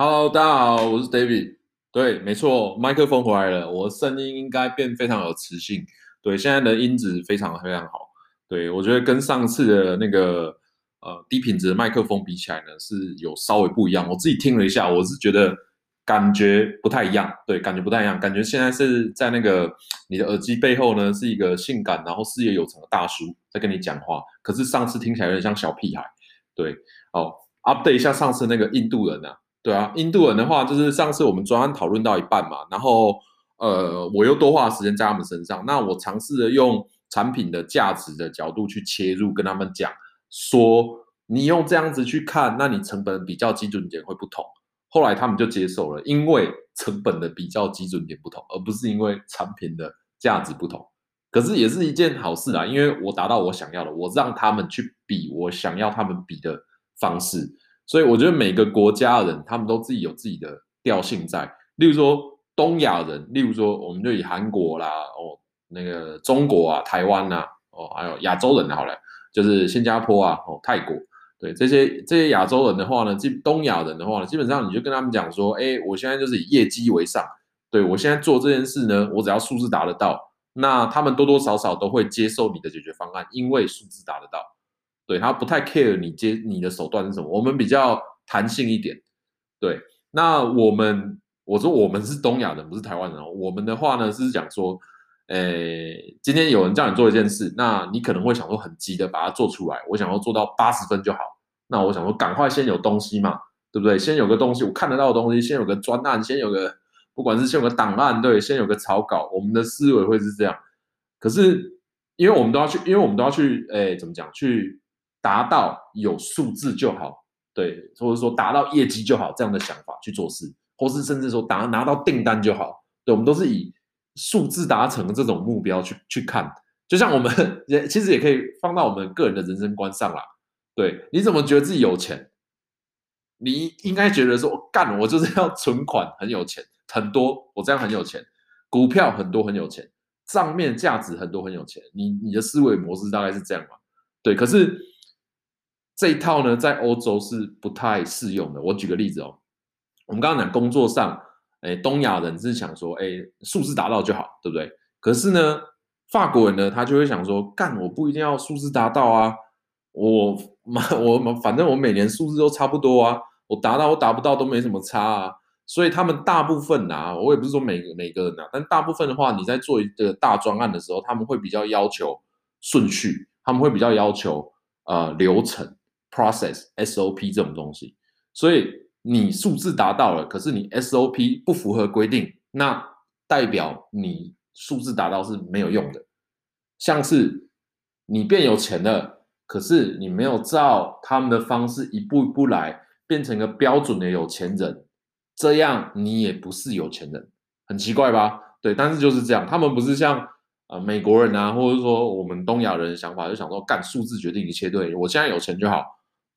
Hello，大家好，我是 David。对，没错，麦克风回来了，我的声音应该变非常有磁性。对，现在的音质非常非常好。对，我觉得跟上次的那个呃低品质的麦克风比起来呢，是有稍微不一样。我自己听了一下，我是觉得感觉不太一样。对，感觉不太一样，感觉现在是在那个你的耳机背后呢，是一个性感然后事业有成的大叔在跟你讲话。可是上次听起来有点像小屁孩。对，哦，update 一下上次那个印度人啊。对啊，印度人的话，就是上次我们专案讨论到一半嘛，然后呃，我又多花时间在他们身上。那我尝试着用产品的价值的角度去切入，跟他们讲说，你用这样子去看，那你成本比较基准点会不同。后来他们就接受了，因为成本的比较基准点不同，而不是因为产品的价值不同。可是也是一件好事啊，因为我达到我想要的，我让他们去比我想要他们比的方式。所以我觉得每个国家的人，他们都自己有自己的调性在。例如说东亚人，例如说我们就以韩国啦，哦，那个中国啊、台湾呐，哦，还有亚洲人好了，就是新加坡啊、哦泰国，对这些这些亚洲人的话呢，基东亚人的话呢，基本上你就跟他们讲说，哎，我现在就是以业绩为上，对我现在做这件事呢，我只要数字达得到，那他们多多少少都会接受你的解决方案，因为数字达得到。对，他不太 care 你接你的手段是什么，我们比较弹性一点。对，那我们我说我们是东亚人，不是台湾人。我们的话呢是讲说，诶，今天有人叫你做一件事，那你可能会想说很急的把它做出来，我想要做到八十分就好。那我想说赶快先有东西嘛，对不对？先有个东西，我看得到的东西，先有个专案，先有个不管是先有个档案，对，先有个草稿。我们的思维会是这样。可是因为我们都要去，因为我们都要去，诶，怎么讲去？达到有数字就好，对，或者说达到业绩就好，这样的想法去做事，或是甚至说达拿到订单就好，对，我们都是以数字达成这种目标去去看。就像我们 也其实也可以放到我们个人的人生观上啦。对，你怎么觉得自己有钱？你应该觉得说，干，我就是要存款很有钱，很多，我这样很有钱，股票很多很有钱，账面价值很多很有钱。你你的思维模式大概是这样嘛？对，可是。这一套呢，在欧洲是不太适用的。我举个例子哦，我们刚刚讲工作上，哎，东亚人是想说，哎，数字达到就好，对不对？可是呢，法国人呢，他就会想说，干，我不一定要数字达到啊，我嘛我反正我每年数字都差不多啊，我达到我达不到都没什么差啊。所以他们大部分啊，我也不是说每个每个人啊，但大部分的话，你在做一个大专案的时候，他们会比较要求顺序，他们会比较要求呃流程。Process SOP 这种东西，所以你数字达到了，可是你 SOP 不符合规定，那代表你数字达到是没有用的。像是你变有钱了，可是你没有照他们的方式一步一步来，变成个标准的有钱人，这样你也不是有钱人，很奇怪吧？对，但是就是这样，他们不是像。啊、呃，美国人啊，或者说我们东亚人的想法，就想说干数字决定一切，对，我现在有钱就好。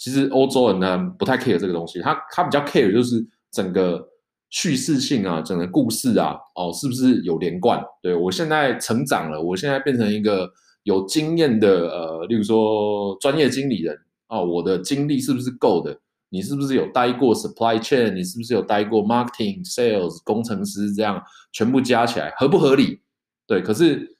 其实欧洲人呢不太 care 这个东西，他他比较 care 就是整个叙事性啊，整个故事啊，哦，是不是有连贯？对，我现在成长了，我现在变成一个有经验的呃，例如说专业经理人哦，我的经历是不是够的？你是不是有待过 supply chain？你是不是有待过 marketing、sales、工程师这样全部加起来合不合理？对，可是。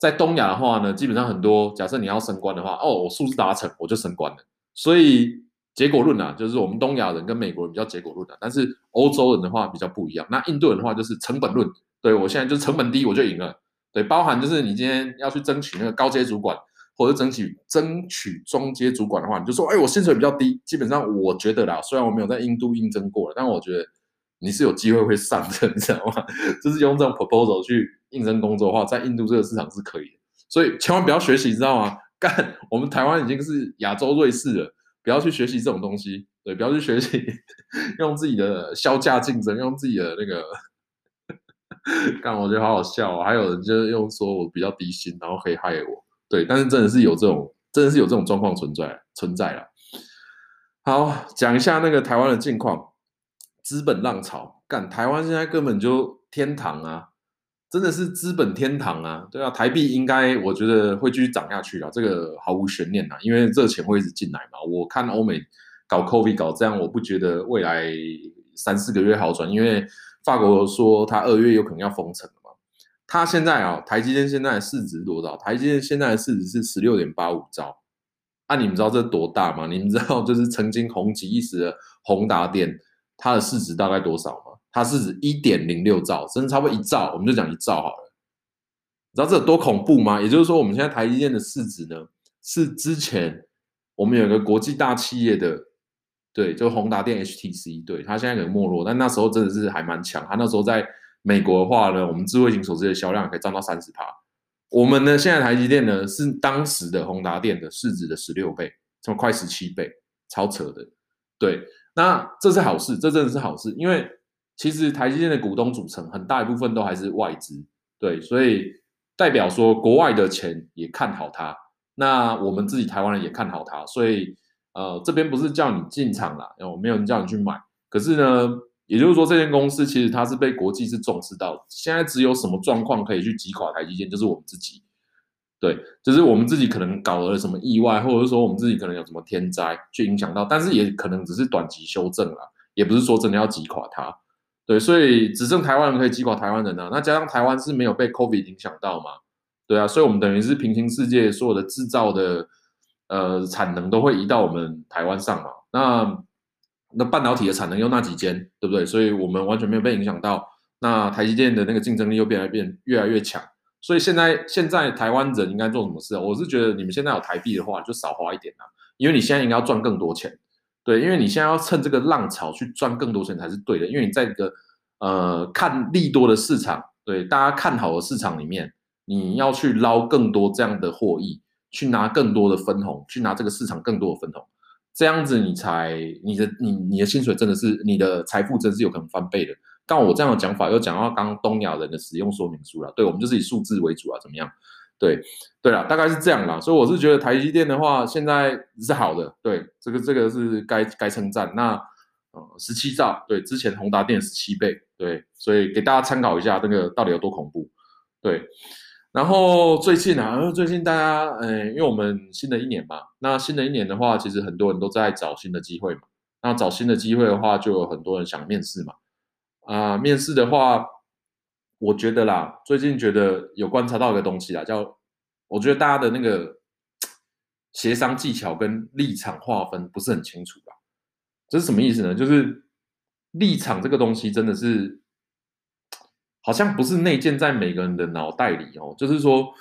在东亚的话呢，基本上很多假设你要升官的话，哦，我数字达成我就升官了。所以结果论啊，就是我们东亚人跟美国人比较结果论的，但是欧洲人的话比较不一样。那印度人的话就是成本论，对，我现在就成本低我就赢了。对，包含就是你今天要去争取那个高阶主管，或者争取争取中阶主管的话，你就说，哎，我薪水比较低。基本上我觉得啦，虽然我没有在印度应征过了，但我觉得你是有机会会上的，你知道吗？就是用这种 proposal 去。应征工作的话，在印度这个市场是可以的，所以千万不要学习，知道吗？干，我们台湾已经是亚洲瑞士了，不要去学习这种东西，对，不要去学习 用自己的削价竞争，用自己的那个，干，我觉得好好笑啊！还有人就是用说我比较低薪，然后可以害我，对，但是真的是有这种，真的是有这种状况存在存在了。好，讲一下那个台湾的近况，资本浪潮，干，台湾现在根本就天堂啊！真的是资本天堂啊，对啊，台币应该我觉得会继续涨下去啊，这个毫无悬念啊，因为热钱会一直进来嘛。我看欧美搞 COVID 搞这样，我不觉得未来三四个月好转，因为法国说他二月有可能要封城了嘛。他现在啊，台积电现在市值多少？台积电现在的市值是十六点八五兆。啊，你们知道这多大吗？你们知道就是曾经红极一时的宏达电，它的市值大概多少吗？它是指一点零六兆，甚至差不多一兆，我们就讲一兆好了。你知道这有多恐怖吗？也就是说，我们现在台积电的市值呢，是之前我们有一个国际大企业的，对，就宏达电 HTC，对，它现在可能没落，但那时候真的是还蛮强。它那时候在美国的话呢，我们智慧型手机的销量可以占到三十趴。我们呢，现在台积电呢是当时的宏达电的市值的十六倍，这么快十七倍，超扯的。对，那这是好事，这真的是好事，因为其实台积电的股东组成很大一部分都还是外资，对，所以代表说国外的钱也看好它，那我们自己台湾人也看好它，所以呃，这边不是叫你进场啦，哦，没有人叫你去买，可是呢。也就是说，这间公司其实它是被国际是重视到，现在只有什么状况可以去击垮台积电，就是我们自己，对，就是我们自己可能搞了什么意外，或者是说我们自己可能有什么天灾去影响到，但是也可能只是短期修正啦，也不是说真的要击垮它，对，所以只剩台湾人可以击垮台湾人啊，那加上台湾是没有被 COVID 影响到嘛，对啊，所以我们等于是平行世界所有的制造的呃产能都会移到我们台湾上嘛，那。那半导体的产能又那几间，对不对？所以我们完全没有被影响到。那台积电的那个竞争力又变来变越来越强。所以现在现在台湾人应该做什么事？我是觉得你们现在有台币的话，就少花一点啊，因为你现在应该要赚更多钱。对，因为你现在要趁这个浪潮去赚更多钱才是对的。因为你在一个呃看利多的市场，对大家看好的市场里面，你要去捞更多这样的获益，去拿更多的分红，去拿这个市场更多的分红。这样子你才你的你你的薪水真的是你的财富真是有可能翻倍的。但我这样的讲法又讲到刚刚东亚人的使用说明书了，对，我们就是以数字为主啊，怎么样？对对啦，大概是这样啦。所以我是觉得台积电的话现在是好的，对，这个这个是该该称赞。那呃十七兆，对，之前宏达电十七倍，对，所以给大家参考一下这个到底有多恐怖，对。然后最近啊，最近大家，呃，因为我们新的一年嘛，那新的一年的话，其实很多人都在找新的机会嘛。那找新的机会的话，就有很多人想面试嘛。啊、面试的话，我觉得啦，最近觉得有观察到一个东西啦，叫我觉得大家的那个协商技巧跟立场划分不是很清楚吧？这是什么意思呢？就是立场这个东西真的是。好像不是内建在每个人的脑袋里哦，就是说，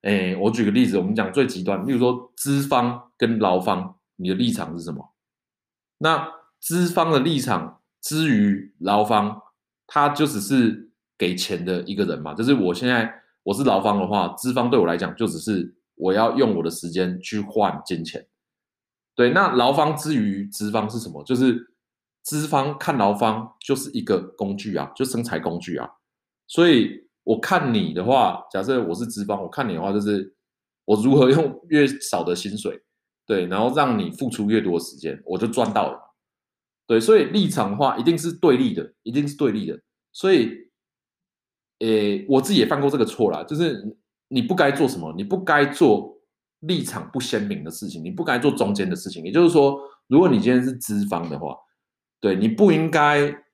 哎，我举个例子，我们讲最极端，例如说资方跟劳方，你的立场是什么？那资方的立场之于劳方，他就只是给钱的一个人嘛。就是我现在我是劳方的话，资方对我来讲就只是我要用我的时间去换金钱。对，那劳方之于资方是什么？就是资方看劳方就是一个工具啊，就生产工具啊。所以我看你的话，假设我是资方，我看你的话就是我如何用越少的薪水，对，然后让你付出越多的时间，我就赚到了。对，所以立场的话一定是对立的，一定是对立的。所以，诶，我自己也犯过这个错啦，就是你不该做什么，你不该做立场不鲜明的事情，你不该做中间的事情。也就是说，如果你今天是资方的话，对，你不应该。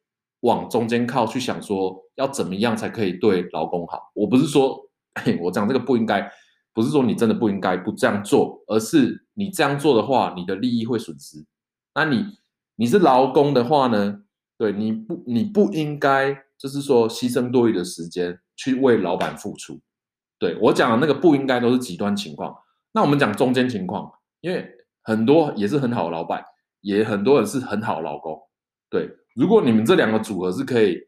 往中间靠，去想说要怎么样才可以对劳工好。我不是说，我讲这个不应该，不是说你真的不应该不这样做，而是你这样做的话，你的利益会损失。那你你是劳工的话呢？对，你不你不应该就是说牺牲多余的时间去为老板付出。对，我讲的那个不应该都是极端情况。那我们讲中间情况，因为很多也是很好的老板，也很多人是很好的劳工，对。如果你们这两个组合是可以，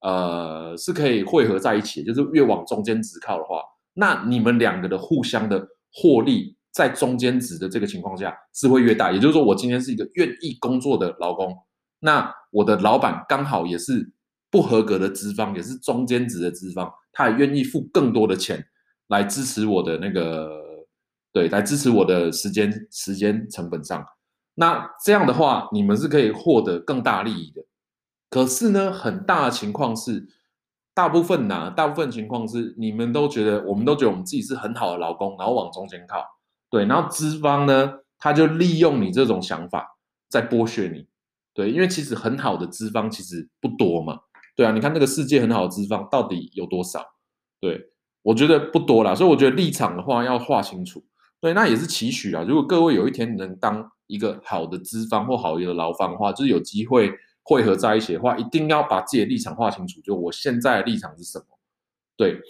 呃，是可以汇合在一起，就是越往中间值靠的话，那你们两个的互相的获利在中间值的这个情况下是会越大。也就是说，我今天是一个愿意工作的劳工，那我的老板刚好也是不合格的资方，也是中间值的资方，他也愿意付更多的钱来支持我的那个，对，来支持我的时间时间成本上。那这样的话，你们是可以获得更大利益的。可是呢，很大的情况是，大部分呢，大部分情况是，你们都觉得，我们都觉得我们自己是很好的劳工，然后往中间靠，对，然后资方呢，他就利用你这种想法在剥削你，对，因为其实很好的资方其实不多嘛，对啊，你看那个世界很好的资方到底有多少？对，我觉得不多啦，所以我觉得立场的话要划清楚。对，那也是期许啊。如果各位有一天能当一个好的资方或好一个劳方的话，就是有机会汇合在一起的话，一定要把自己的立场划清楚。就我现在的立场是什么？对，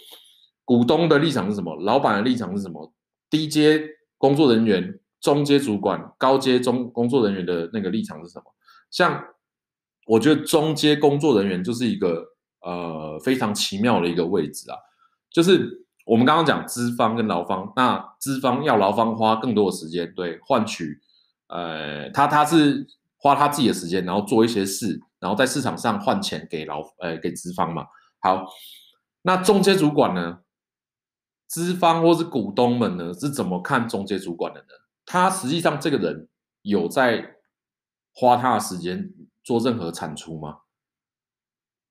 股东的立场是什么？老板的立场是什么？低阶工作人员、中阶主管、高阶中工作人员的那个立场是什么？像我觉得中阶工作人员就是一个呃非常奇妙的一个位置啊，就是。我们刚刚讲资方跟劳方，那资方要劳方花更多的时间，对，换取，呃，他他是花他自己的时间，然后做一些事，然后在市场上换钱给劳，呃，给资方嘛。好，那中阶主管呢？资方或是股东们呢是怎么看中阶主管的呢？他实际上这个人有在花他的时间做任何产出吗？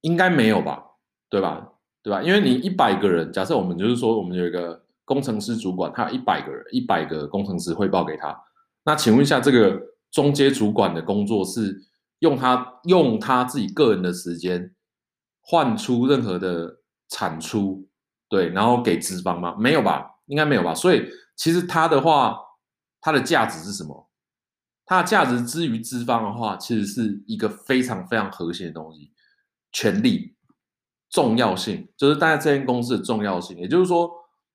应该没有吧，对吧？对吧？因为你一百个人，假设我们就是说，我们有一个工程师主管，他有一百个人，一百个工程师汇报给他。那请问一下，这个中阶主管的工作是用他用他自己个人的时间换出任何的产出，对，然后给资方吗？没有吧？应该没有吧？所以其实他的话，他的价值是什么？它的价值之于资方的话，其实是一个非常非常核心的东西，权力。重要性就是大家这间公司的重要性，也就是说，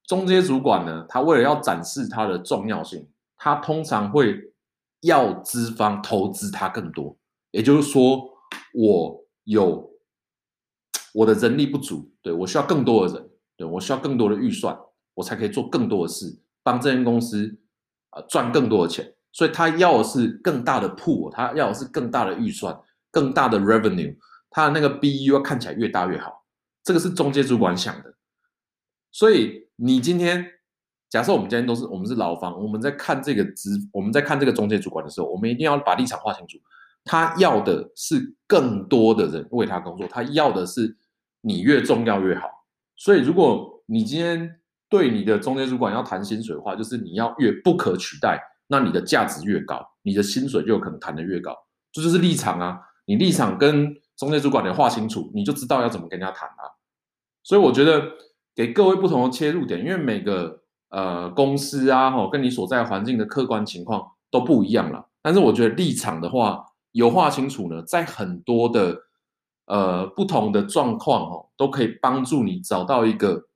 中间主管呢，他为了要展示他的重要性，他通常会要资方投资他更多。也就是说，我有我的人力不足，对，我需要更多的人，对，我需要更多的预算，我才可以做更多的事，帮这间公司啊赚更多的钱。所以他要的是更大的铺他要的是更大的预算，更大的 revenue，他的那个 BU 要看起来越大越好。这个是中介主管想的，所以你今天假设我们今天都是我们是劳方，我们在看这个职，我们在看这个中介主管的时候，我们一定要把立场划清楚。他要的是更多的人为他工作，他要的是你越重要越好。所以，如果你今天对你的中介主管要谈薪水的话，就是你要越不可取代，那你的价值越高，你的薪水就有可能谈得越高。这就是立场啊，你立场跟中介主管你划清楚，你就知道要怎么跟人家谈啊。所以我觉得给各位不同的切入点，因为每个呃公司啊，吼，跟你所在环境的客观情况都不一样了。但是我觉得立场的话有划清楚呢，在很多的呃不同的状况哦，都可以帮助你找到一个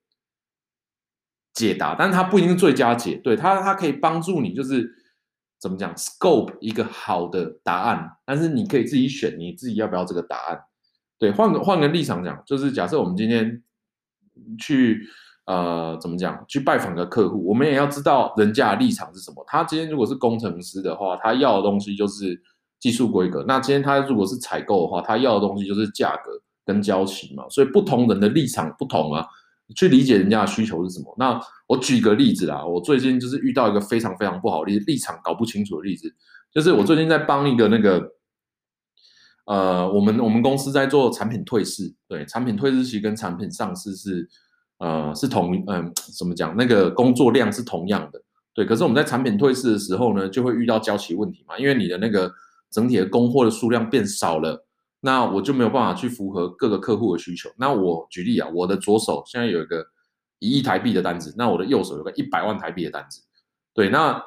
解答。但是它不一定是最佳解，对，它它可以帮助你就是怎么讲，scope 一个好的答案。但是你可以自己选，你自己要不要这个答案？对，换个换个立场讲，就是假设我们今天。去呃，怎么讲？去拜访个客户，我们也要知道人家的立场是什么。他今天如果是工程师的话，他要的东西就是技术规格；那今天他如果是采购的话，他要的东西就是价格跟交期嘛。所以不同人的立场不同啊，去理解人家的需求是什么。那我举个例子啦，我最近就是遇到一个非常非常不好的，立场搞不清楚的例子，就是我最近在帮一个那个。呃，我们我们公司在做产品退市，对，产品退市期跟产品上市是，呃，是同，嗯、怎么讲？那个工作量是同样的，对。可是我们在产品退市的时候呢，就会遇到交期问题嘛，因为你的那个整体的供货的数量变少了，那我就没有办法去符合各个客户的需求。那我举例啊，我的左手现在有一个一亿台币的单子，那我的右手有个一百万台币的单子，对，那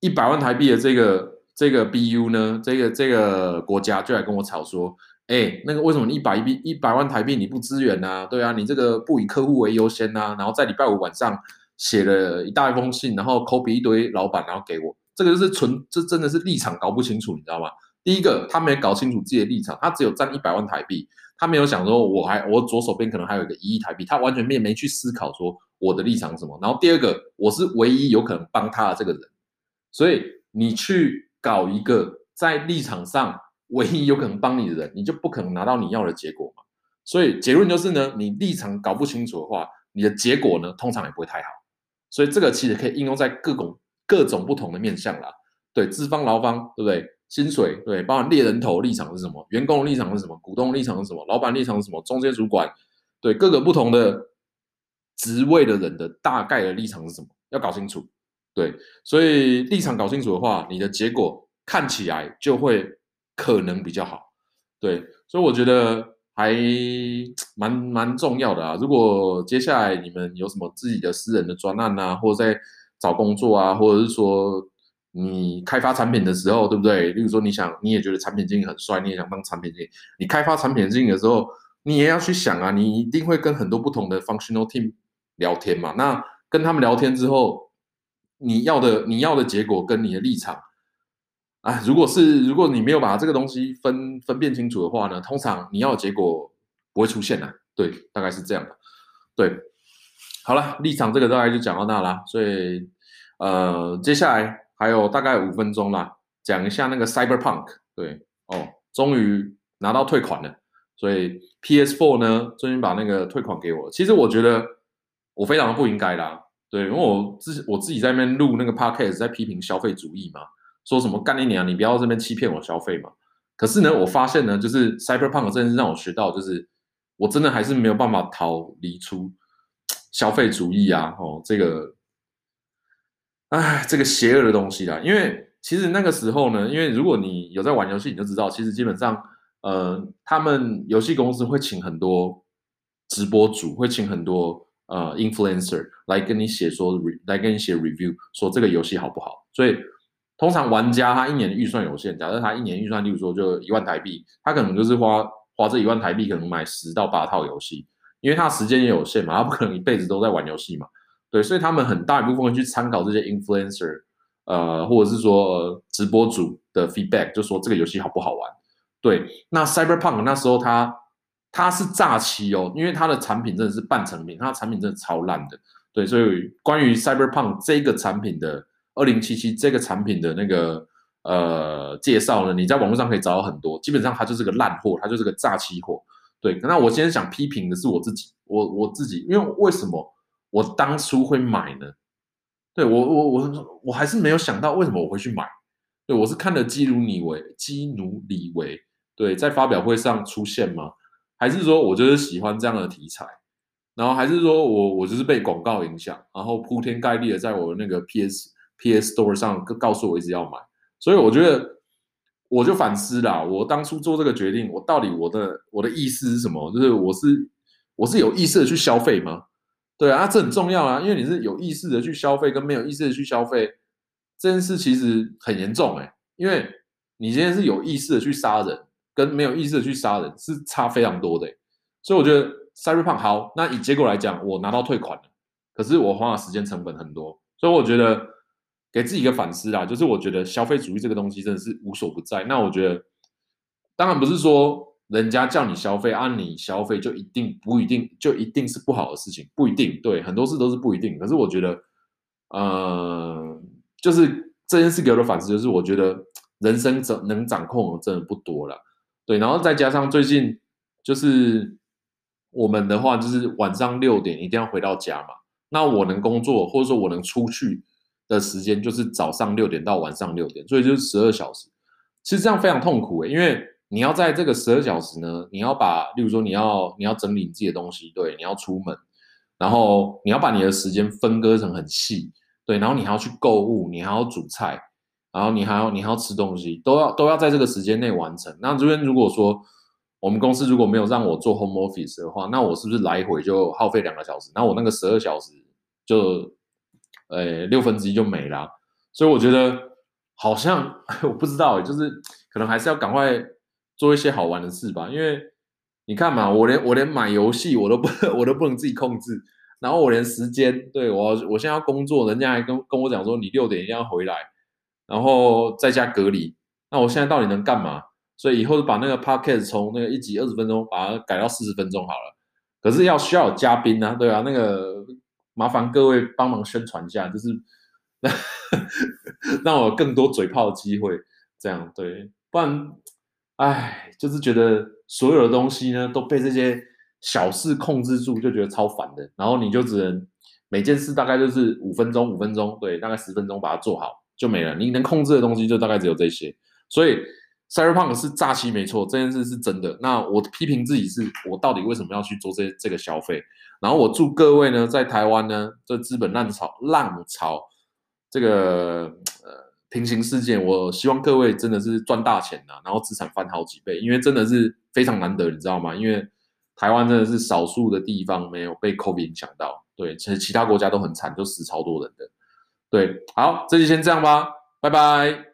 一百万台币的这个。这个 BU 呢，这个这个国家就来跟我吵说，哎，那个为什么你一百一一百万台币你不支援呢？对啊，你这个不以客户为优先啊。然后在礼拜五晚上写了一大封信，然后 copy 一堆老板，然后给我，这个就是纯，这真的是立场搞不清楚，你知道吗？第一个，他没搞清楚自己的立场，他只有占一百万台币，他没有想说我还我左手边可能还有一个一亿台币，他完全没没去思考说我的立场是什么。然后第二个，我是唯一有可能帮他的这个人，所以你去。搞一个在立场上唯一有可能帮你的人，你就不可能拿到你要的结果嘛。所以结论就是呢，你立场搞不清楚的话，你的结果呢通常也不会太好。所以这个其实可以应用在各种各种不同的面向啦。对，资方劳方，对不对？薪水，对，包含猎人头立场是什么？员工立场是什么？股东立场是什么？老板立场是什么？中间主管，对，各个不同的职位的人的大概的立场是什么？要搞清楚。对，所以立场搞清楚的话，你的结果看起来就会可能比较好。对，所以我觉得还 蛮蛮重要的啊。如果接下来你们有什么自己的私人的专案啊，或者在找工作啊，或者是说你开发产品的时候，对不对？例如说你想，你也觉得产品经理很帅，你也想当产品经理，你开发产品经理的时候，你也要去想啊，你一定会跟很多不同的 functional team 聊天嘛。那跟他们聊天之后，你要的你要的结果跟你的立场。啊，如果是如果你没有把这个东西分分辨清楚的话呢，通常你要的结果不会出现的。对，大概是这样的。对，好了，立场这个大概就讲到那啦。所以，呃，接下来还有大概五分钟啦，讲一下那个 Cyberpunk。对，哦，终于拿到退款了。所以 PS4 呢，终于把那个退款给我。其实我觉得我非常的不应该啦。对，因为我自我自己在那边录那个 Podcast，在批评消费主义嘛。说什么干你娘，你不要这边欺骗我消费嘛？可是呢，我发现呢，就是 Cyberpunk 这件事让我学到，就是我真的还是没有办法逃离出消费主义啊！哦，这个，哎，这个邪恶的东西啦。因为其实那个时候呢，因为如果你有在玩游戏，你就知道，其实基本上，呃，他们游戏公司会请很多直播主，会请很多呃 influencer 来跟你写说，来跟你写 review，说这个游戏好不好，所以。通常玩家他一年的预算有限，假设他一年预算，例如说就一万台币，他可能就是花花这一万台币，可能买十到八套游戏，因为他时间也有限嘛，他不可能一辈子都在玩游戏嘛，对，所以他们很大一部分去参考这些 influencer，呃，或者是说、直播主的 feedback，就说这个游戏好不好玩，对，那 Cyberpunk 那时候它它是诈欺哦，因为它的产品真的是半成品，它的产品真的超烂的，对，所以关于 Cyberpunk 这个产品的。二零七七这个产品的那个呃介绍呢，你在网络上可以找到很多，基本上它就是个烂货，它就是个诈欺货。对，那我今天想批评的是我自己，我我自己，因为为什么我当初会买呢？对我我我我还是没有想到为什么我会去买。对，我是看了基努李维，基努李维对，在发表会上出现吗？还是说我就是喜欢这样的题材？然后还是说我我就是被广告影响，然后铺天盖地的在我那个 PS。PS Store 上告诉我一直要买，所以我觉得我就反思啦。我当初做这个决定，我到底我的我的意思是什么？就是我是我是有意识的去消费吗？对啊，这很重要啊，因为你是有意识的去消费，跟没有意识的去消费这件事其实很严重哎、因为你今天是有意识的去杀人，跟没有意识的去杀人是差非常多的、所以我觉得 Cyberpunk 好，那以结果来讲，我拿到退款了，可是我花的时间成本很多，所以我觉得。给自己一个反思啦，就是我觉得消费主义这个东西真的是无所不在。那我觉得，当然不是说人家叫你消费，按你消费就一定不一定就一定是不好的事情，不一定。对，很多事都是不一定。可是我觉得，呃，就是这件事给我的反思就是，我觉得人生掌能掌控的真的不多了。对，然后再加上最近就是我们的话，就是晚上六点一定要回到家嘛。那我能工作，或者说我能出去。的时间就是早上六点到晚上六点，所以就是十二小时。其实这样非常痛苦，因为你要在这个十二小时呢，你要把，例如说你要你要整理你自己的东西，对，你要出门，然后你要把你的时间分割成很细，对，然后你还要去购物，你还要煮菜，然后你还要你还要吃东西，都要都要在这个时间内完成。那这边如果说我们公司如果没有让我做 home office 的话，那我是不是来回就耗费两个小时？那我那个十二小时就。呃，六分之一就没了，所以我觉得好像 我不知道，就是可能还是要赶快做一些好玩的事吧。因为你看嘛，我连我连买游戏我都不 我都不能自己控制，然后我连时间，对，我我现在要工作，人家还跟跟我讲说你六点一定要回来，然后在家隔离，那我现在到底能干嘛？所以以后把那个 podcast 从那个一集二十分钟把它改到四十分钟好了。可是要需要有嘉宾啊，对啊，那个。麻烦各位帮忙宣传一下，就是 让我有更多嘴炮的机会，这样对，不然，哎，就是觉得所有的东西呢都被这些小事控制住，就觉得超烦的。然后你就只能每件事大概就是五分钟，五分钟，对，大概十分钟把它做好就没了。你能控制的东西就大概只有这些，所以。Cyberpunk 是诈欺没错，这件事是真的。那我批评自己是，我到底为什么要去做这这个消费？然后我祝各位呢，在台湾呢，这资本浪潮浪潮这个呃平行世界，我希望各位真的是赚大钱呐，然后资产翻好几倍，因为真的是非常难得，你知道吗？因为台湾真的是少数的地方没有被 COVID 影响到，对，其实其他国家都很惨，都死超多人的。对，好，这期先这样吧，拜拜。